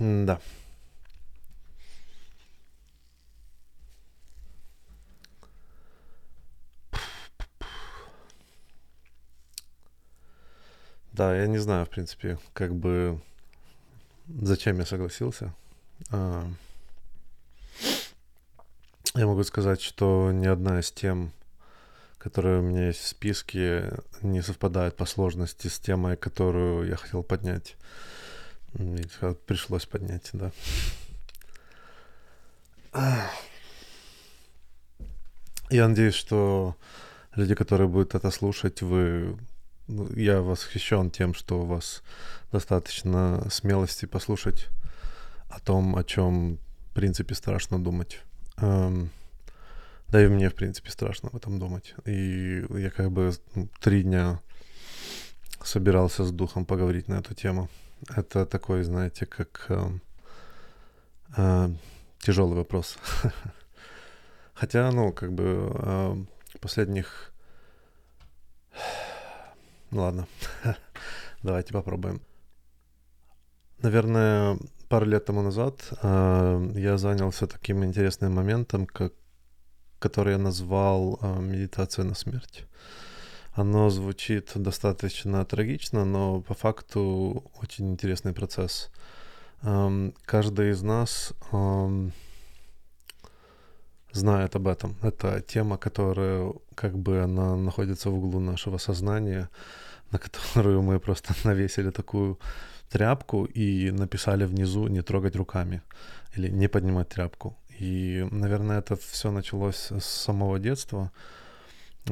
Да. Да, я не знаю, в принципе, как бы зачем я согласился. А, я могу сказать, что ни одна из тем, которые у меня есть в списке, не совпадает по сложности с темой, которую я хотел поднять. Пришлось поднять, да. Я надеюсь, что люди, которые будут это слушать, вы... Ну, я восхищен тем, что у вас достаточно смелости послушать о том, о чем, в принципе, страшно думать. Эм, да и мне, в принципе, страшно об этом думать. И я как бы ну, три дня собирался с духом поговорить на эту тему. Это такой, знаете, как э, э, тяжелый вопрос. Хотя, ну, как бы э, последних... Ну ладно, давайте попробуем. Наверное, пару лет тому назад э, я занялся таким интересным моментом, как, который я назвал э, медитация на смерть. Оно звучит достаточно трагично, но по факту очень интересный процесс. Эм, каждый из нас эм, знает об этом. Это тема, которая как бы она находится в углу нашего сознания, на которую мы просто навесили такую тряпку и написали внизу не трогать руками или не поднимать тряпку. И, наверное, это все началось с самого детства.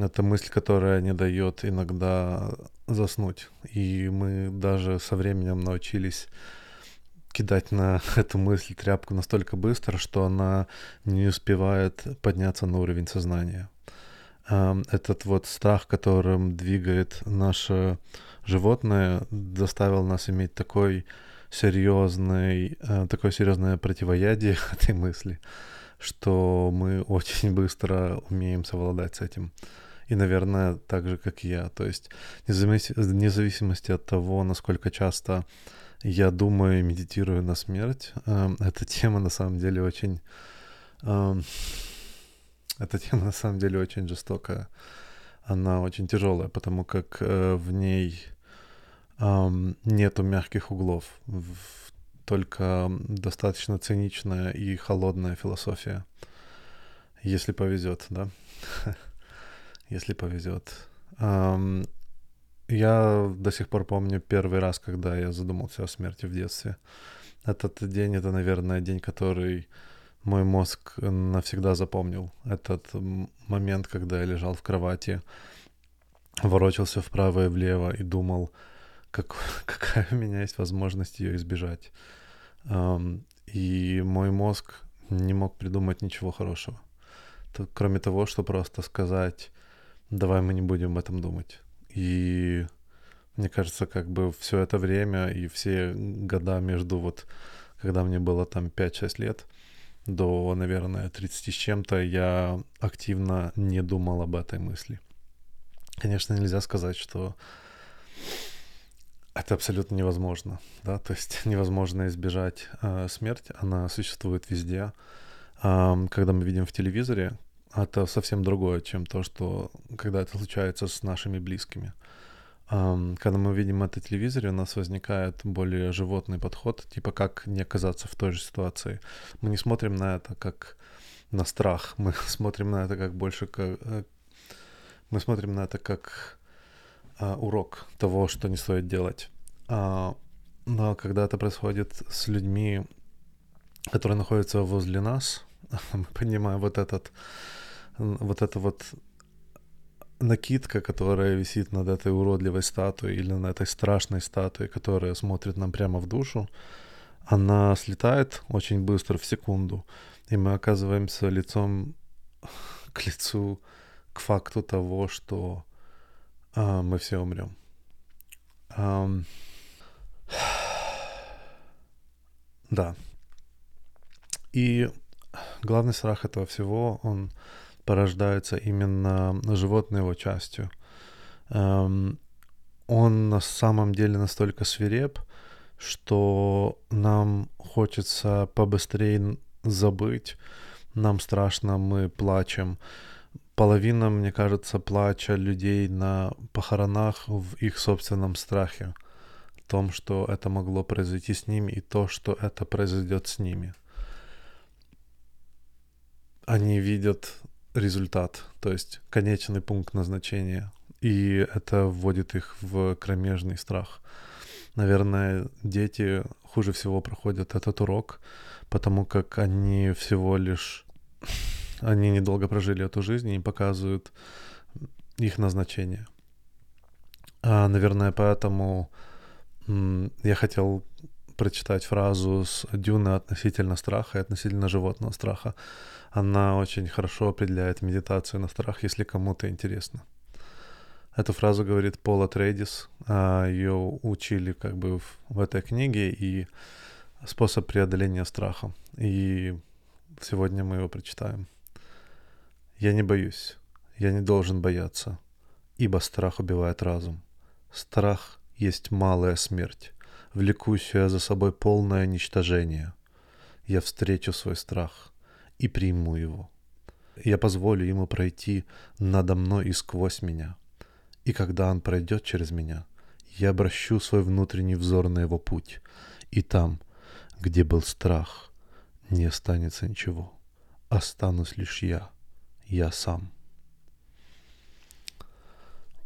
Это мысль, которая не дает иногда заснуть. И мы даже со временем научились кидать на эту мысль тряпку настолько быстро, что она не успевает подняться на уровень сознания. Этот вот страх, которым двигает наше животное, заставил нас иметь такой серьезный, э, такое серьезное противоядие этой мысли, что мы очень быстро умеем совладать с этим. И, наверное, так же, как я. То есть, вне зависимости от того, насколько часто я думаю и медитирую на смерть, э, эта тема на самом деле очень... Э, эта тема на самом деле очень жестокая. Она очень тяжелая, потому как э, в ней э, нету мягких углов, только достаточно циничная и холодная философия. Если повезет, да? Если повезет. Я до сих пор помню первый раз, когда я задумался о смерти в детстве. Этот день, это, наверное, день, который мой мозг навсегда запомнил. Этот момент, когда я лежал в кровати, ворочался вправо и влево и думал, как, какая у меня есть возможность ее избежать. И мой мозг не мог придумать ничего хорошего. Кроме того, что просто сказать, давай мы не будем об этом думать. И мне кажется, как бы все это время и все года между вот, когда мне было там 5-6 лет, до, наверное, 30 с чем-то, я активно не думал об этой мысли. Конечно, нельзя сказать, что это абсолютно невозможно, да, то есть невозможно избежать э, смерть, она существует везде. Э, когда мы видим в телевизоре, это совсем другое, чем то, что когда это случается с нашими близкими. Когда мы видим это телевизоре, у нас возникает более животный подход, типа как не оказаться в той же ситуации. Мы не смотрим на это как на страх, мы смотрим на это как больше как... Э, мы смотрим на это как а, урок того, что не стоит делать. А, но когда это происходит с людьми, которые находятся возле нас, мы понимаем вот этот вот это вот накидка, которая висит над этой уродливой статуей или над этой страшной статуей, которая смотрит нам прямо в душу, она слетает очень быстро, в секунду, и мы оказываемся лицом к лицу, к факту того, что а, мы все умрем. А, да. И главный страх этого всего, он порождается именно животной его частью. Эм, он на самом деле настолько свиреп, что нам хочется побыстрее забыть, нам страшно, мы плачем. Половина, мне кажется, плача людей на похоронах в их собственном страхе, в том, что это могло произойти с ними и то, что это произойдет с ними. Они видят результат, то есть конечный пункт назначения, и это вводит их в кромежный страх. Наверное, дети хуже всего проходят этот урок, потому как они всего лишь... Они недолго прожили эту жизнь и показывают их назначение. А, наверное, поэтому я хотел прочитать фразу с Дюны относительно страха и относительно животного страха. Она очень хорошо определяет медитацию на страх, если кому-то интересно. Эту фразу говорит Пола Трейдис. А, Ее учили как бы в, в этой книге и способ преодоления страха. И сегодня мы его прочитаем. Я не боюсь, я не должен бояться, ибо страх убивает разум. Страх есть малая смерть, влекущая за собой полное уничтожение. Я встречу свой страх и приму его. Я позволю ему пройти надо мной и сквозь меня. И когда он пройдет через меня, я обращу свой внутренний взор на его путь, и там, где был страх, не останется ничего. Останусь лишь я, я сам.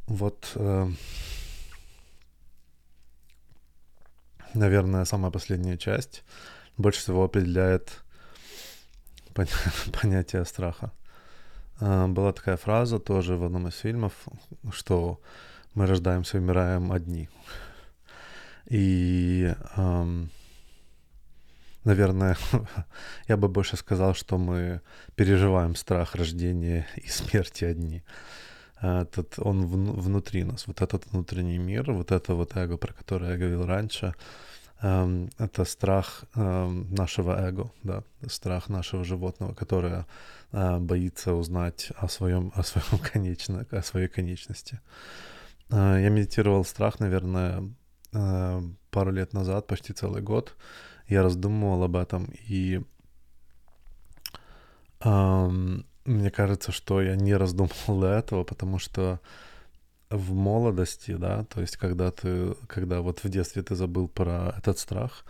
Вот, э, наверное, самая последняя часть больше всего определяет понятие страха. Э, была такая фраза тоже в одном из фильмов, что мы рождаемся и умираем одни. И наверное, я бы больше сказал, что мы переживаем страх рождения и смерти одни. Этот, он в, внутри нас, вот этот внутренний мир, вот это вот эго, про которое я говорил раньше, эм, это страх эм, нашего эго, да, страх нашего животного, которое э, боится узнать о своем, о своем конечно, о своей конечности. Э, я медитировал страх, наверное, э, пару лет назад, почти целый год я раздумывал об этом, и эм, мне кажется, что я не раздумывал до этого, потому что в молодости, да, то есть когда ты, когда вот в детстве ты забыл про этот страх,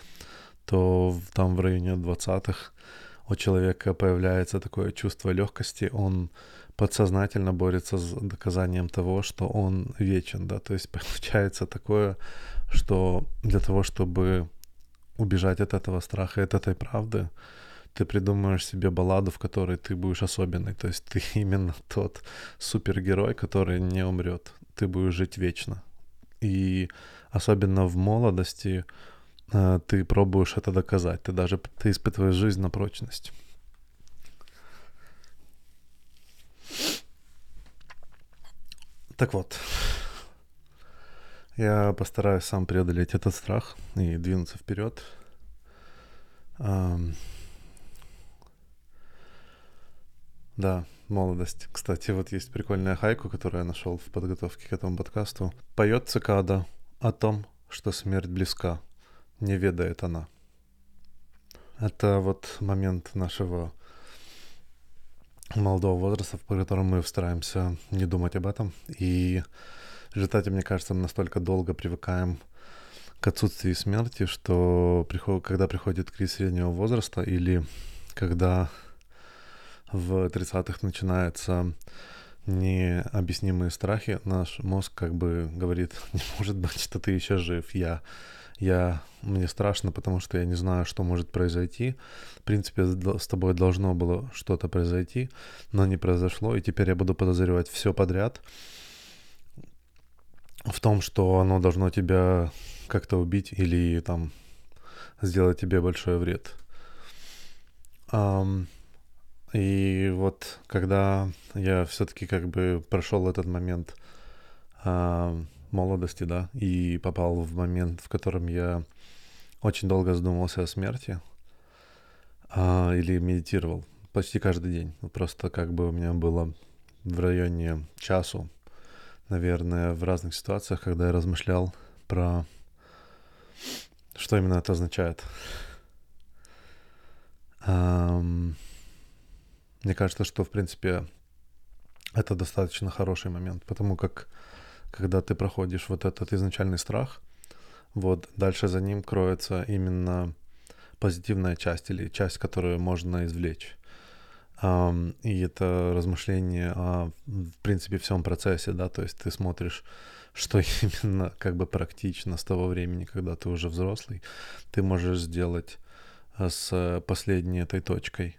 то там в районе 20-х у человека появляется такое чувство легкости, он подсознательно борется с доказанием того, что он вечен, да, то есть получается такое, что для того, чтобы убежать от этого страха, от этой правды, ты придумаешь себе балладу, в которой ты будешь особенный. То есть ты именно тот супергерой, который не умрет. Ты будешь жить вечно. И особенно в молодости э, ты пробуешь это доказать. Ты даже ты испытываешь жизнь на прочность. Так вот, я постараюсь сам преодолеть этот страх и двинуться вперед. Um, да, молодость. Кстати, вот есть прикольная хайку, которую я нашел в подготовке к этому подкасту. Поет цикада о том, что смерть близка, не ведает она. Это вот момент нашего молодого возраста, по которому мы стараемся не думать об этом и в результате, мне кажется, мы настолько долго привыкаем к отсутствию смерти, что приход, когда приходит кризис среднего возраста или когда в 30-х начинаются необъяснимые страхи, наш мозг как бы говорит, не может быть, что ты еще жив, я, я, мне страшно, потому что я не знаю, что может произойти. В принципе, с тобой должно было что-то произойти, но не произошло, и теперь я буду подозревать все подряд, в том, что оно должно тебя как-то убить или там сделать тебе большой вред. Um, и вот когда я все-таки как бы прошел этот момент uh, молодости, да, и попал в момент, в котором я очень долго задумывался о смерти uh, или медитировал почти каждый день. Просто как бы у меня было в районе часу наверное, в разных ситуациях, когда я размышлял про что именно это означает? Um, мне кажется, что, в принципе, это достаточно хороший момент, потому как когда ты проходишь вот этот изначальный страх, вот дальше за ним кроется именно позитивная часть или часть, которую можно извлечь. Um, и это размышление о, в принципе, всем процессе, да, то есть ты смотришь, что именно как бы практично с того времени, когда ты уже взрослый, ты можешь сделать э, с последней этой точкой.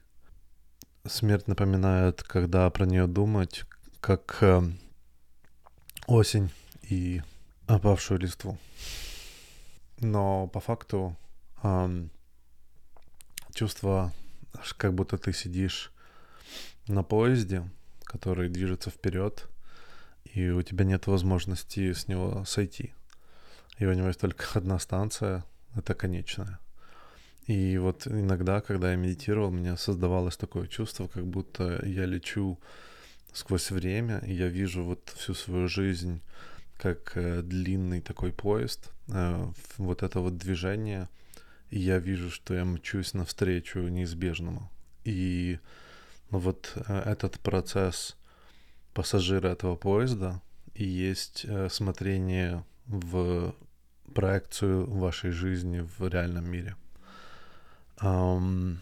Смерть напоминает, когда про нее думать, как э, осень и опавшую листву. Но по факту э, чувство, как будто ты сидишь на поезде, который движется вперед, и у тебя нет возможности с него сойти. И у него есть только одна станция, это конечная. И вот иногда, когда я медитировал, у меня создавалось такое чувство, как будто я лечу сквозь время, и я вижу вот всю свою жизнь как э, длинный такой поезд, э, вот это вот движение, и я вижу, что я мчусь навстречу неизбежному. И вот э, этот процесс пассажира этого поезда и есть смотрение в проекцию вашей жизни в реальном мире. Um,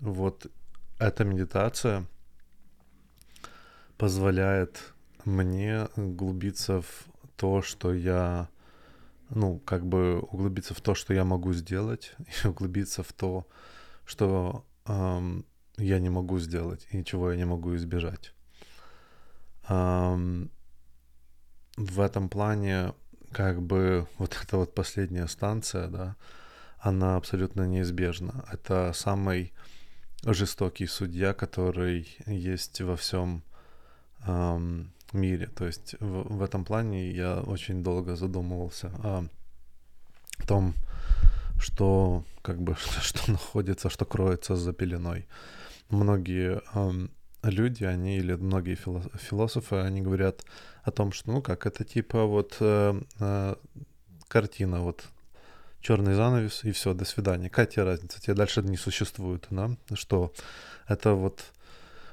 вот эта медитация позволяет мне углубиться в то, что я, ну, как бы углубиться в то, что я могу сделать, и углубиться в то, что эм, я не могу сделать, и чего я не могу избежать. Эм, в этом плане, как бы, вот эта вот последняя станция, да, она абсолютно неизбежна. Это самый жестокий судья, который есть во всем эм, мире. То есть в, в этом плане я очень долго задумывался о том, что как бы что находится, что кроется за пеленой. Многие эм, люди, они или многие философы, они говорят о том, что ну как это типа вот э, э, картина вот черный занавес и все, до свидания. Какая тебе разница? Тебе дальше не существует, да? Что это вот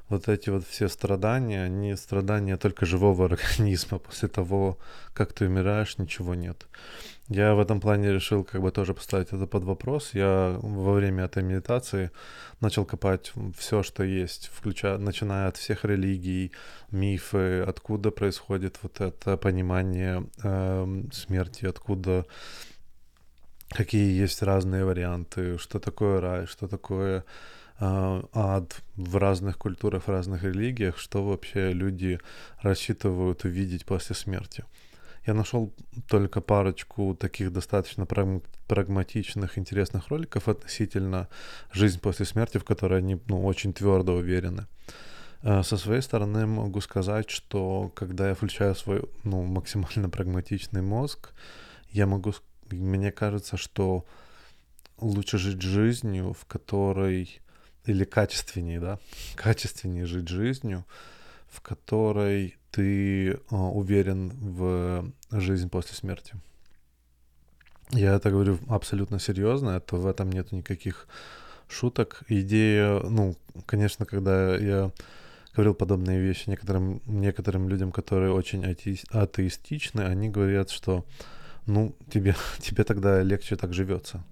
вот эти вот все страдания, они страдания только живого организма. После того, как ты умираешь, ничего нет. Я в этом плане решил как бы тоже поставить это под вопрос. Я во время этой медитации начал копать все, что есть, включая, начиная от всех религий, мифы, откуда происходит вот это понимание э, смерти, откуда какие есть разные варианты, что такое рай, что такое э, ад в разных культурах, в разных религиях, что вообще люди рассчитывают увидеть после смерти. Я нашел только парочку таких достаточно прагматичных, интересных роликов относительно жизни после смерти, в которой они ну, очень твердо уверены. Э, со своей стороны могу сказать, что когда я включаю свой ну, максимально прагматичный мозг, я могу, мне кажется, что лучше жить жизнью, в которой или качественнее, да, качественнее жить жизнью, в которой ты э, уверен в жизнь после смерти. Я это говорю абсолютно серьезно, это в этом нет никаких шуток. Идея, ну, конечно, когда я говорил подобные вещи некоторым, некоторым людям, которые очень атеистичны, они говорят, что ну, тебе, тебе тогда легче так живется.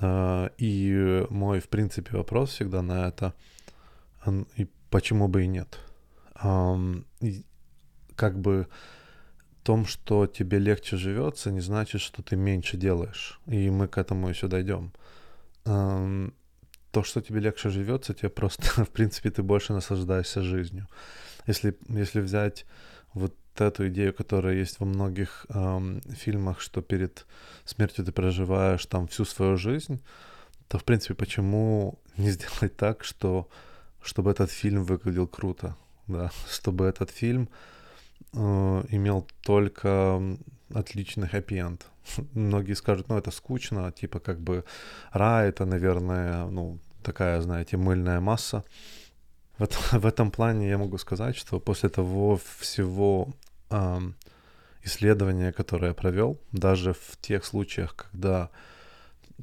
А, и мой, в принципе, вопрос всегда на это, и почему бы и нет как бы том, что тебе легче живется, не значит, что ты меньше делаешь. И мы к этому еще дойдем. То, что тебе легче живется, тебе просто, в принципе, ты больше наслаждаешься жизнью. Если, если взять вот эту идею, которая есть во многих эм, фильмах, что перед смертью ты проживаешь там всю свою жизнь, то, в принципе, почему не сделать так, что чтобы этот фильм выглядел круто? да, чтобы этот фильм э, имел только отличный хэппи-энд. Многие скажут, ну, это скучно, типа как бы рай, это, наверное, ну, такая, знаете, мыльная масса. Вот в этом плане я могу сказать, что после того всего э, исследования, которое я провел, даже в тех случаях, когда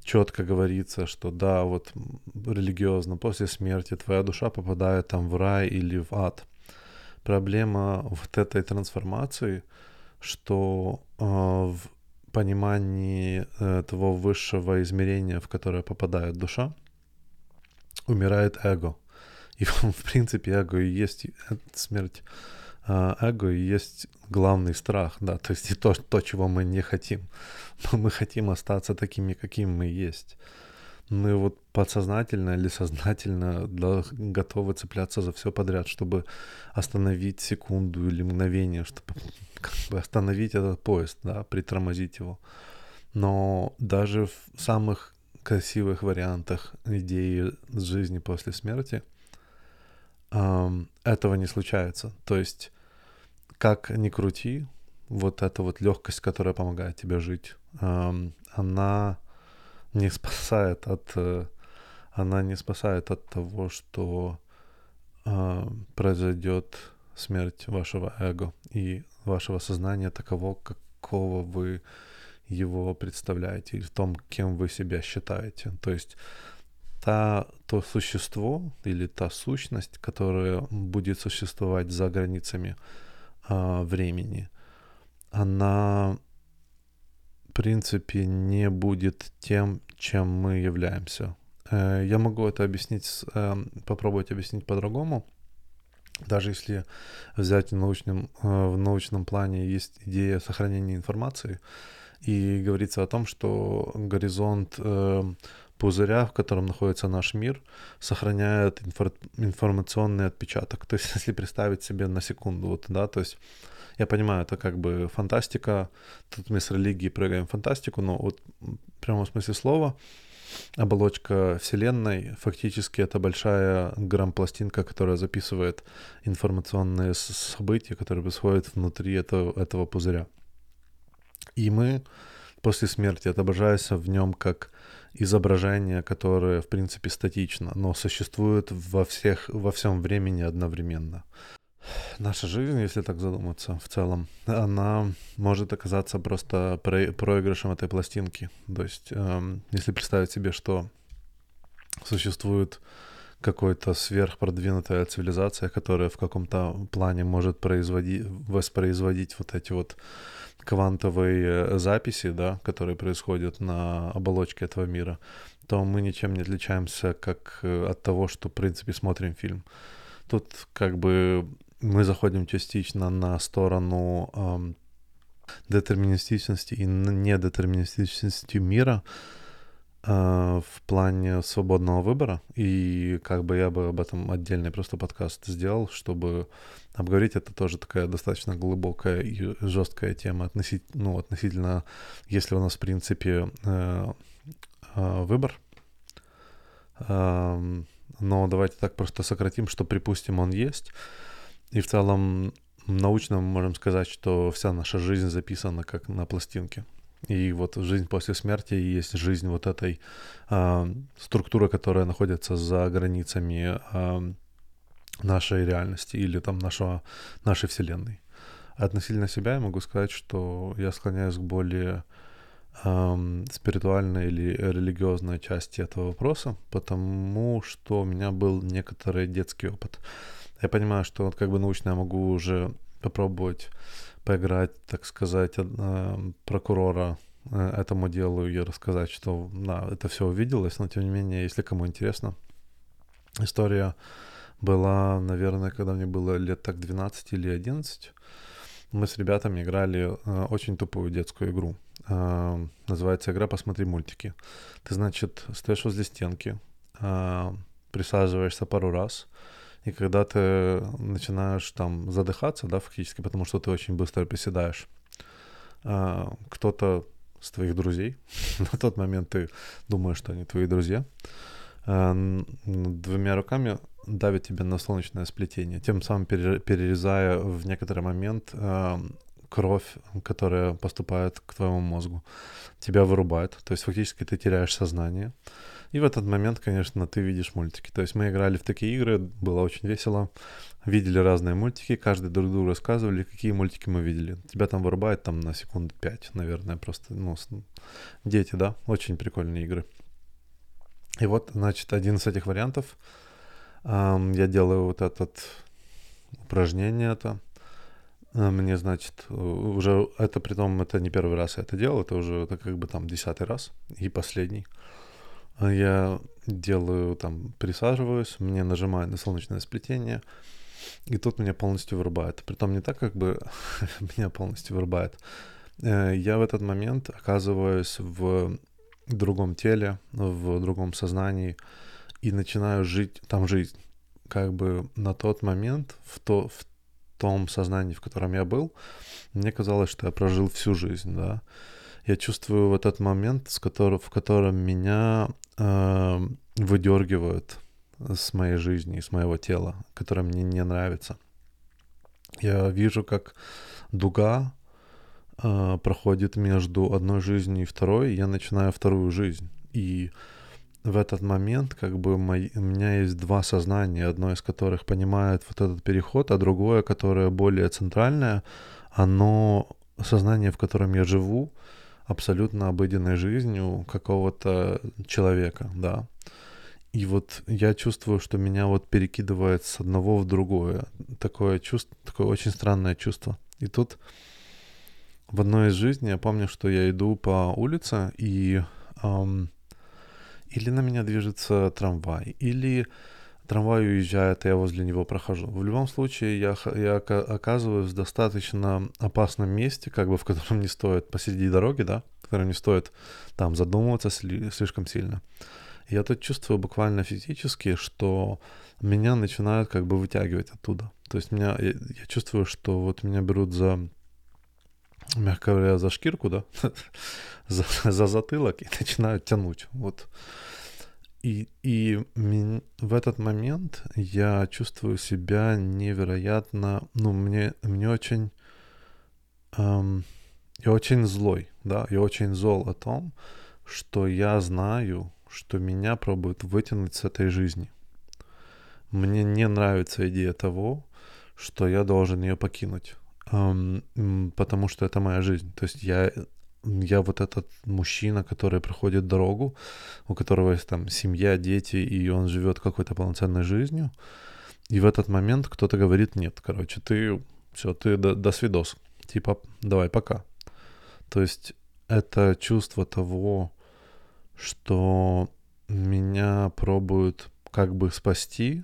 четко говорится, что да, вот религиозно после смерти твоя душа попадает там в рай или в ад. Проблема вот этой трансформации, что э, в понимании э, того высшего измерения, в которое попадает душа, умирает эго. И в принципе эго и есть смерть а, эго и есть главный страх, да, то есть и то, то, чего мы не хотим. Мы хотим остаться такими, какими мы есть. Мы вот подсознательно или сознательно готовы цепляться за все подряд, чтобы остановить секунду или мгновение, чтобы как бы остановить этот поезд, да, притормозить его. Но даже в самых красивых вариантах идеи жизни после смерти этого не случается. То есть как ни крути, вот эта вот легкость, которая помогает тебе жить, она не спасает от, э, она не спасает от того, что произойдет смерть вашего эго и вашего сознания таково, какого вы его представляете, или в том, кем вы себя считаете. То есть та, то существо или та сущность, которая будет существовать за границами а, времени, она, в принципе, не будет тем, чем мы являемся. Э, я могу это объяснить, э, попробовать объяснить по-другому. Даже если взять в научном, э, в научном плане есть идея сохранения информации, и говорится о том, что горизонт пузыря, в котором находится наш мир, сохраняет инфор- информационный отпечаток. То есть, если представить себе на секунду, вот, да, то есть я понимаю, это как бы фантастика, тут мы с религией прыгаем в фантастику, но вот в прямом смысле слова оболочка Вселенной фактически это большая грамм-пластинка, которая записывает информационные события, которые происходят внутри этого, этого пузыря. И мы после смерти отображаемся в нем как изображение, которое, в принципе, статично, но существует во, всех, во всем времени одновременно. Наша жизнь, если так задуматься в целом, она может оказаться просто проигрышем этой пластинки. То есть, эм, если представить себе, что существует какой-то сверхпродвинутая цивилизация, которая в каком-то плане может производить, воспроизводить вот эти вот квантовые записи, да, которые происходят на оболочке этого мира, то мы ничем не отличаемся как э, от того, что, в принципе, смотрим фильм. Тут как бы мы заходим частично на сторону эм, детерминистичности и недетерминистичности мира, в плане свободного выбора. И как бы я бы об этом отдельный просто подкаст сделал, чтобы обговорить. Это тоже такая достаточно глубокая и жесткая тема относительно, ну, относительно, если у нас, в принципе, э, э, выбор. Но давайте так просто сократим, что, припустим, он есть. И в целом научно мы можем сказать, что вся наша жизнь записана как на пластинке. И вот жизнь после смерти есть жизнь вот этой э, структуры, которая находится за границами э, нашей реальности или там нашего, нашей вселенной. Относительно себя я могу сказать, что я склоняюсь к более эм, спиритуальной или религиозной части этого вопроса, потому что у меня был некоторый детский опыт. Я понимаю, что вот как бы научно я могу уже попробовать поиграть, так сказать, э, прокурора э, этому делу и рассказать, что да, это все увиделось, но тем не менее, если кому интересно, история была, наверное, когда мне было лет так 12 или 11, мы с ребятами играли э, очень тупую детскую игру. Называется игра «Посмотри мультики». Ты, значит, стоишь возле стенки, присаживаешься пару раз, и когда ты начинаешь там задыхаться, да, фактически, потому что ты очень быстро приседаешь, а, кто-то с твоих друзей, на тот момент ты думаешь, что они твои друзья, а, двумя руками давит тебе на солнечное сплетение, тем самым перерезая в некоторый момент а, кровь, которая поступает к твоему мозгу. Тебя вырубает, то есть фактически ты теряешь сознание. И в этот момент, конечно, ты видишь мультики. То есть мы играли в такие игры, было очень весело. Видели разные мультики, каждый друг другу рассказывали, какие мультики мы видели. Тебя там вырубает там на секунд 5, наверное, просто, ну, дети, да, очень прикольные игры. И вот, значит, один из этих вариантов, эм, я делаю вот этот упражнение это, э, мне, значит, уже это при том, это не первый раз я это делал, это уже это как бы там десятый раз и последний. Я делаю там, присаживаюсь, мне нажимаю на солнечное сплетение, и тут меня полностью вырубает. Притом не так, как бы меня полностью вырубает. Э, я в этот момент оказываюсь в другом теле, в другом сознании и начинаю жить там жизнь. Как бы на тот момент, в, то, в том сознании, в котором я был, мне казалось, что я прожил всю жизнь, да. Я чувствую вот этот момент, с которым, в котором меня э, выдергивают с моей жизни, с моего тела, которое мне не нравится. Я вижу, как дуга э, проходит между одной жизнью и второй, и я начинаю вторую жизнь. И в этот момент как бы мой, у меня есть два сознания, одно из которых понимает вот этот переход, а другое, которое более центральное, оно сознание, в котором я живу, абсолютно обыденной жизнью какого-то человека, да. И вот я чувствую, что меня вот перекидывает с одного в другое. Такое чувство, такое очень странное чувство. И тут в одной из жизней я помню, что я иду по улице, и эм, или на меня движется трамвай, или трамвай уезжает, и я возле него прохожу. В любом случае, я, я оказываюсь в достаточно опасном месте, как бы в котором не стоит посреди дороги, да, в котором не стоит там задумываться сли, слишком сильно. Я тут чувствую буквально физически, что меня начинают как бы вытягивать оттуда. То есть меня, я, я чувствую, что вот меня берут за мягко говоря, за шкирку, да, за, за затылок и начинают тянуть. Вот. И, и в этот момент я чувствую себя невероятно, ну, мне, мне очень, эм, я очень злой, да, я очень зол о том, что я знаю, что меня пробуют вытянуть с этой жизни. Мне не нравится идея того, что я должен ее покинуть потому что это моя жизнь. То есть я, я вот этот мужчина, который проходит дорогу, у которого есть там семья, дети, и он живет какой-то полноценной жизнью. И в этот момент кто-то говорит, нет, короче, ты, все, ты до, до свидос. Типа, давай, пока. То есть это чувство того, что меня пробуют как бы спасти,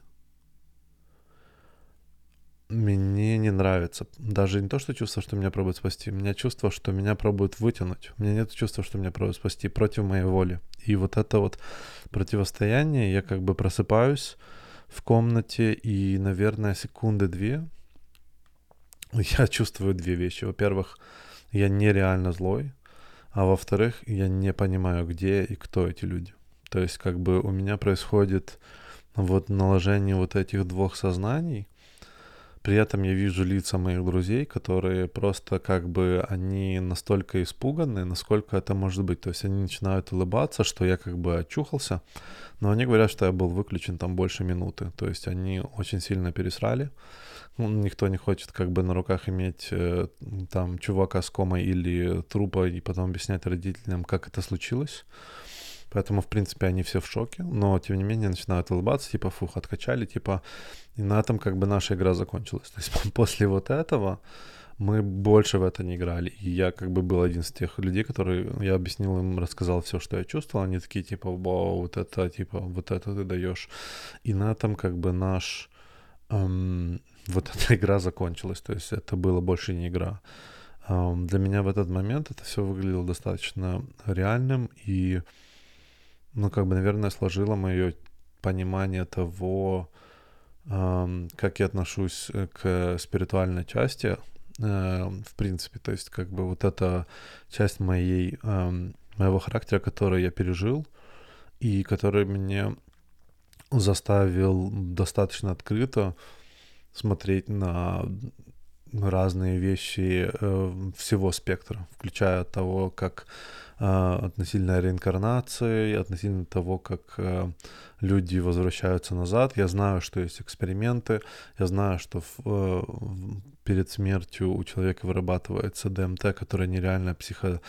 мне не нравится. Даже не то, что чувство, что меня пробуют спасти. У меня чувство, что меня пробуют вытянуть. У меня нет чувства, что меня пробуют спасти против моей воли. И вот это вот противостояние, я как бы просыпаюсь в комнате, и, наверное, секунды две я чувствую две вещи. Во-первых, я нереально злой, а во-вторых, я не понимаю, где и кто эти люди. То есть как бы у меня происходит вот наложение вот этих двух сознаний — при этом я вижу лица моих друзей, которые просто как бы они настолько испуганы, насколько это может быть. То есть они начинают улыбаться, что я как бы очухался, но они говорят, что я был выключен там больше минуты. То есть они очень сильно пересрали. Ну, никто не хочет как бы на руках иметь э, там чувака с комой или трупа и потом объяснять родителям, как это случилось. Поэтому, в принципе, они все в шоке, но, тем не менее, начинают улыбаться, типа, фух, откачали, типа, и на этом как бы наша игра закончилась. То есть после вот этого мы больше в это не играли. И я как бы был один из тех людей, которые я объяснил им, рассказал все, что я чувствовал. Они такие типа, вау, вот это, типа, вот это ты даешь. И на этом как бы наш эм, вот эта игра закончилась. То есть это было больше не игра. Эм, для меня в этот момент это все выглядело достаточно реальным и ну, как бы, наверное, сложило мое понимание того, как я отношусь э, к спиритуальной части, в принципе, то есть как бы вот эта часть моей, моего характера, который я пережил, и который мне заставил достаточно открыто смотреть на разные вещи э, всего спектра, включая того, как относительно реинкарнации, относительно того, как э, люди возвращаются назад. Я знаю, что есть эксперименты, я знаю, что в, э, перед смертью у человека вырабатывается ДМТ, которое нереально психо,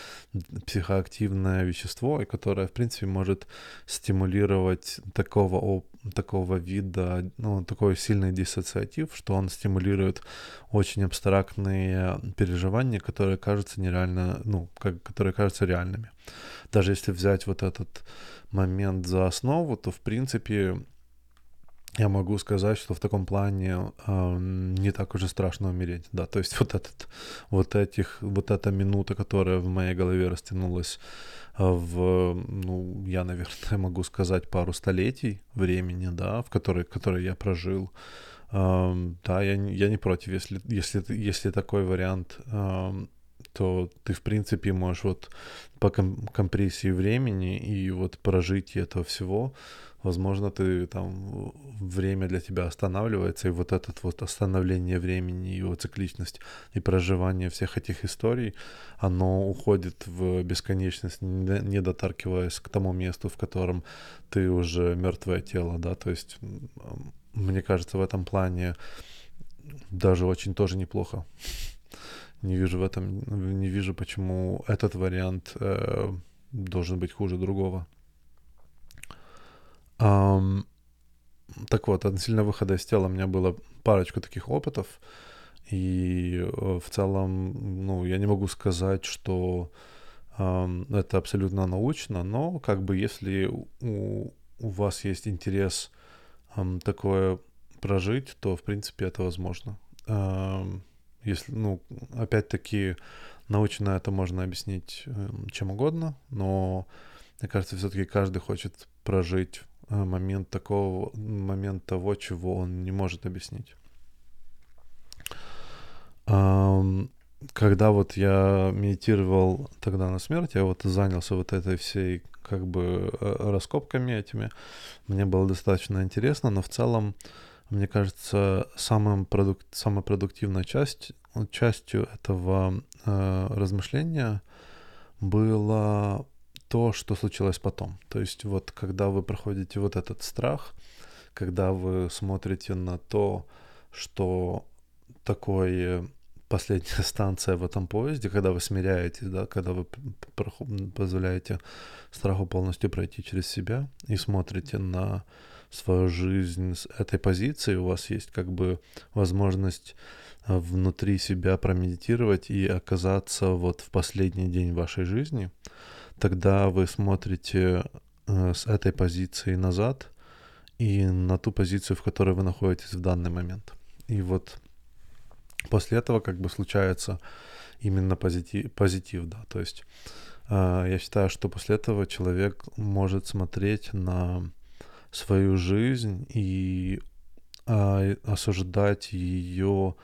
психоактивное вещество, и которое, в принципе, может стимулировать такого, такого вида, ну, такой сильный диссоциатив, что он стимулирует очень абстрактные переживания, которые кажутся нереально, ну, как, которые кажутся реальными. Даже если взять вот этот момент за основу, то, в принципе, я могу сказать, что в таком плане э, не так уже страшно умереть, да, то есть вот этот, вот этих, вот эта минута, которая в моей голове растянулась э, в, ну, я, наверное, могу сказать пару столетий времени, да, в которой, который я прожил, э, да, я, я не против, если, если, если такой вариант э, то ты, в принципе, можешь вот по компрессии времени и вот прожить этого всего, возможно, ты там время для тебя останавливается, и вот это вот остановление времени, его цикличность и проживание всех этих историй, оно уходит в бесконечность, не дотаркиваясь к тому месту, в котором ты уже мертвое тело, да, то есть мне кажется, в этом плане даже очень тоже неплохо не вижу в этом, не вижу, почему этот вариант э, должен быть хуже другого. Um, так вот, относительно выхода из тела у меня было парочку таких опытов, и э, в целом, ну, я не могу сказать, что um, это абсолютно научно, но как бы если у, у вас есть интерес um, такое прожить, то в принципе это возможно. Um, если, ну, опять-таки, научно это можно объяснить эм, чем угодно, но мне кажется, все-таки каждый хочет прожить э, момент такого, момент того, чего он не может объяснить. Когда вот я медитировал тогда на смерть, я вот занялся вот этой всей как бы э, раскопками этими, мне было достаточно интересно, но в целом мне кажется, самым продук... самой продуктивной часть... частью этого э, размышления было то, что случилось потом. То есть вот когда вы проходите вот этот страх, когда вы смотрите на то, что такое последняя станция в этом поезде, когда вы смиряетесь, да, когда вы позволяете страху полностью пройти через себя и смотрите на свою жизнь с этой позиции, у вас есть как бы возможность э, внутри себя промедитировать и оказаться вот в последний день вашей жизни, тогда вы смотрите э, с этой позиции назад и на ту позицию, в которой вы находитесь в данный момент. И вот после этого как бы случается именно позитив, позитив да, то есть э, я считаю, что после этого человек может смотреть на свою жизнь и а, осуждать ее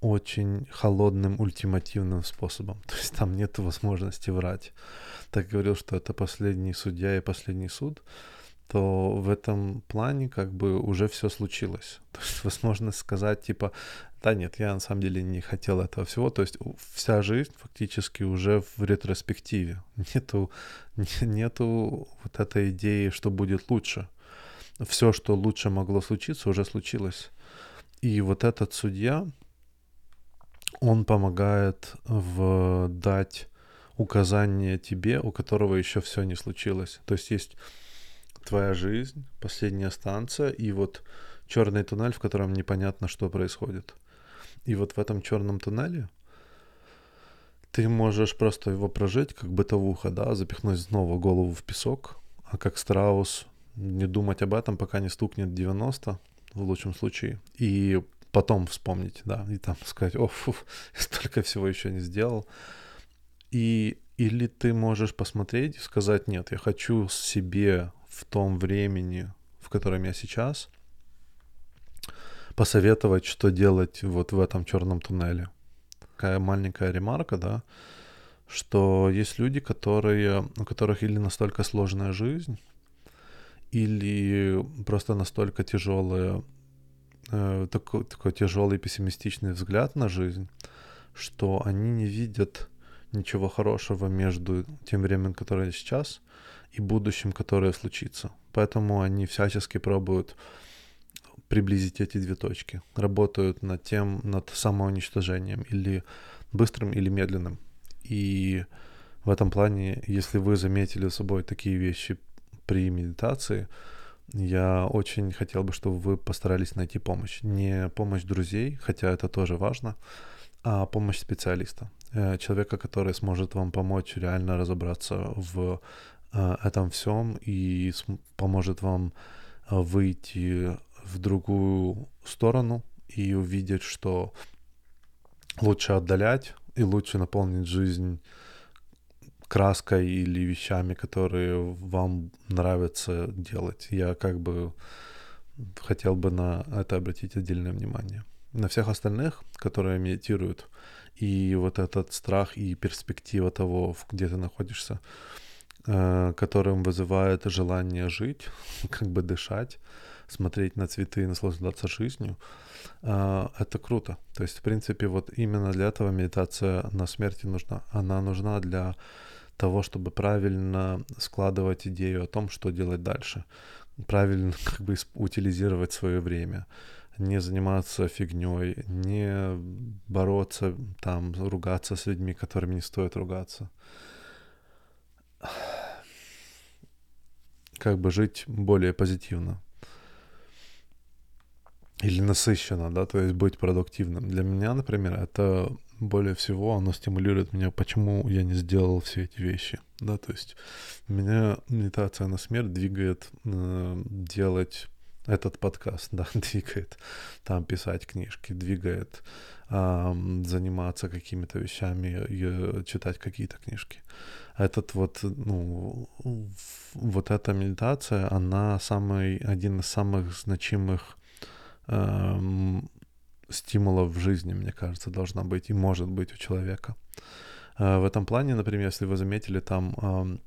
очень холодным, ультимативным способом. То есть там нет возможности врать. Так говорил, что это последний судья и последний суд, то в этом плане как бы уже все случилось. То есть возможность сказать типа, да нет, я на самом деле не хотел этого всего. То есть вся жизнь фактически уже в ретроспективе. Нету, нету вот этой идеи, что будет лучше все, что лучше могло случиться, уже случилось. И вот этот судья, он помогает в дать указание тебе, у которого еще все не случилось. То есть есть твоя жизнь, последняя станция, и вот черный туннель, в котором непонятно, что происходит. И вот в этом черном туннеле ты можешь просто его прожить, как бытовуха, да, запихнуть снова голову в песок, а как страус не думать об этом, пока не стукнет 90 в лучшем случае. И потом вспомнить, да, и там сказать, о, фу, столько всего еще не сделал. И или ты можешь посмотреть и сказать, нет, я хочу себе в том времени, в котором я сейчас, посоветовать, что делать вот в этом черном туннеле. Такая маленькая ремарка, да, что есть люди, которые, у которых или настолько сложная жизнь, или просто настолько тяжелая э, такой, такой тяжелый пессимистичный взгляд на жизнь, что они не видят ничего хорошего между тем временем, которое сейчас, и будущим, которое случится. Поэтому они всячески пробуют приблизить эти две точки. Работают над тем, над самоуничтожением, или быстрым, или медленным. И в этом плане, если вы заметили с собой такие вещи при медитации, я очень хотел бы, чтобы вы постарались найти помощь. Не помощь друзей, хотя это тоже важно, а помощь специалиста. Э, человека, который сможет вам помочь реально разобраться в э, этом всем и поможет вам э, выйти в другую сторону и увидеть, что лучше отдалять и лучше наполнить жизнь краской или вещами, которые вам нравится делать. Я как бы хотел бы на это обратить отдельное внимание. На всех остальных, которые медитируют, и вот этот страх и перспектива того, где ты находишься, э, которым вызывает желание жить, как бы дышать, смотреть на цветы и наслаждаться жизнью, э, это круто. То есть, в принципе, вот именно для этого медитация на смерти нужна. Она нужна для того, чтобы правильно складывать идею о том, что делать дальше, правильно как бы утилизировать свое время, не заниматься фигней, не бороться, там, ругаться с людьми, которыми не стоит ругаться. Как бы жить более позитивно. Или насыщенно, да, то есть быть продуктивным. Для меня, например, это более всего оно стимулирует меня, почему я не сделал все эти вещи, да, то есть меня медитация на смерть двигает э, делать этот подкаст, да, двигает там писать книжки, двигает э, заниматься какими-то вещами, и, читать какие-то книжки. Этот вот, ну, вот эта медитация, она самый, один из самых значимых э, стимулов в жизни, мне кажется, должна быть и может быть у человека. Э, в этом плане, например, если вы заметили, там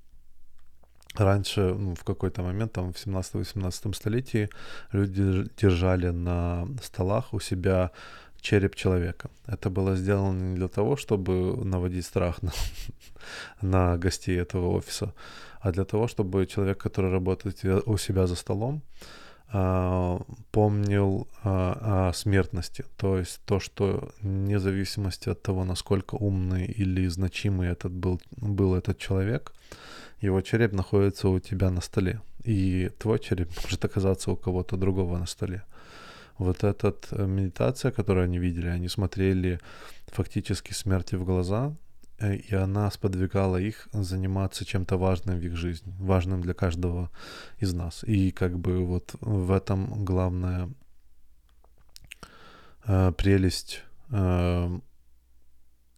раньше, ну, в какой-то момент, там, в 17-18 столетии, люди держали на столах у себя череп человека. Это было сделано не для того, чтобы наводить страх на, на гостей этого офиса, а для того, чтобы человек, который работает у себя за столом, а, помнил а, о смертности. То есть то, что вне зависимости от того, насколько умный или значимый этот был, был этот человек, его череп находится у тебя на столе. И твой череп может оказаться у кого-то другого на столе. Вот эта э, медитация, которую они видели, они смотрели фактически смерти в глаза, и она сподвигала их заниматься чем-то важным в их жизни, важным для каждого из нас. И как бы вот в этом главная э, прелесть э,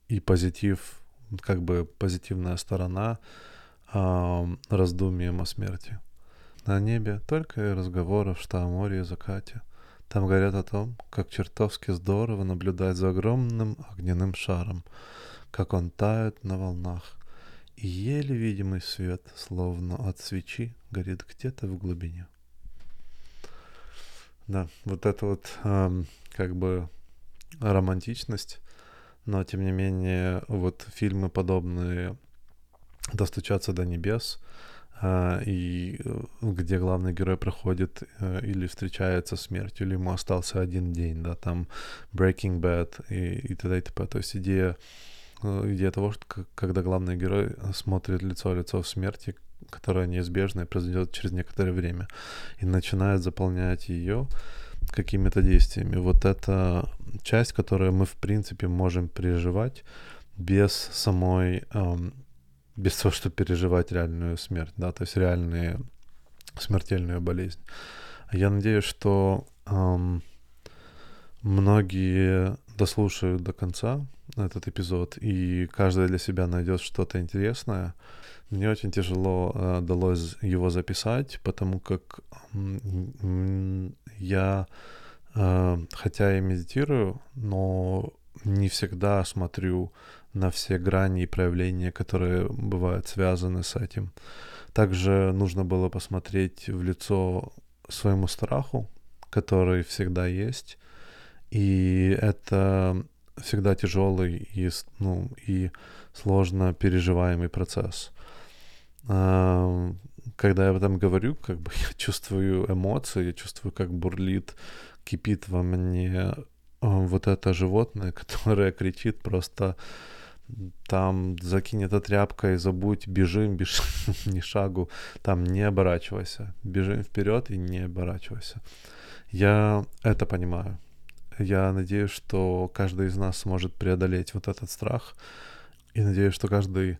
и позитив, как бы позитивная сторона э, раздумием о смерти. На небе только и разговоров, что о море и закате. Там говорят о том, как чертовски здорово наблюдать за огромным огненным шаром, как он тает на волнах, и еле видимый свет, словно от свечи, горит где-то в глубине. Да, вот это вот э, как бы романтичность, но тем не менее вот фильмы подобные «Достучаться до небес», э, и э, где главный герой проходит э, или встречается смертью, или ему остался один день, да, там Breaking Bad и, и т.д. и т.п. То есть идея идея того, что когда главный герой смотрит лицо в лицо в смерти, которая неизбежна и произойдет через некоторое время, и начинает заполнять ее какими-то действиями. Вот это часть, которую мы, в принципе, можем переживать без самой, эм, без того, чтобы переживать реальную смерть, да, то есть реальную смертельную болезнь. Я надеюсь, что эм, многие дослушают до конца этот эпизод, и каждый для себя найдет что-то интересное. Мне очень тяжело э, далось его записать, потому как э, я, э, хотя и медитирую, но не всегда смотрю на все грани и проявления, которые бывают связаны с этим. Также нужно было посмотреть в лицо своему страху, который всегда есть. И это всегда тяжелый и, ну, и сложно переживаемый процесс. Когда я об этом говорю, как бы я чувствую эмоции, я чувствую, как бурлит, кипит во мне вот это животное, которое кричит просто там закинь это тряпкой, забудь, бежим, бежим, ни шагу, там не оборачивайся, бежим вперед и не оборачивайся. Я это понимаю. Я надеюсь, что каждый из нас сможет преодолеть вот этот страх. И надеюсь, что каждый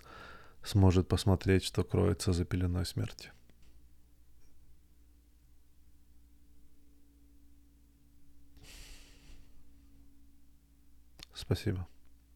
сможет посмотреть, что кроется за пеленой смерти. Спасибо.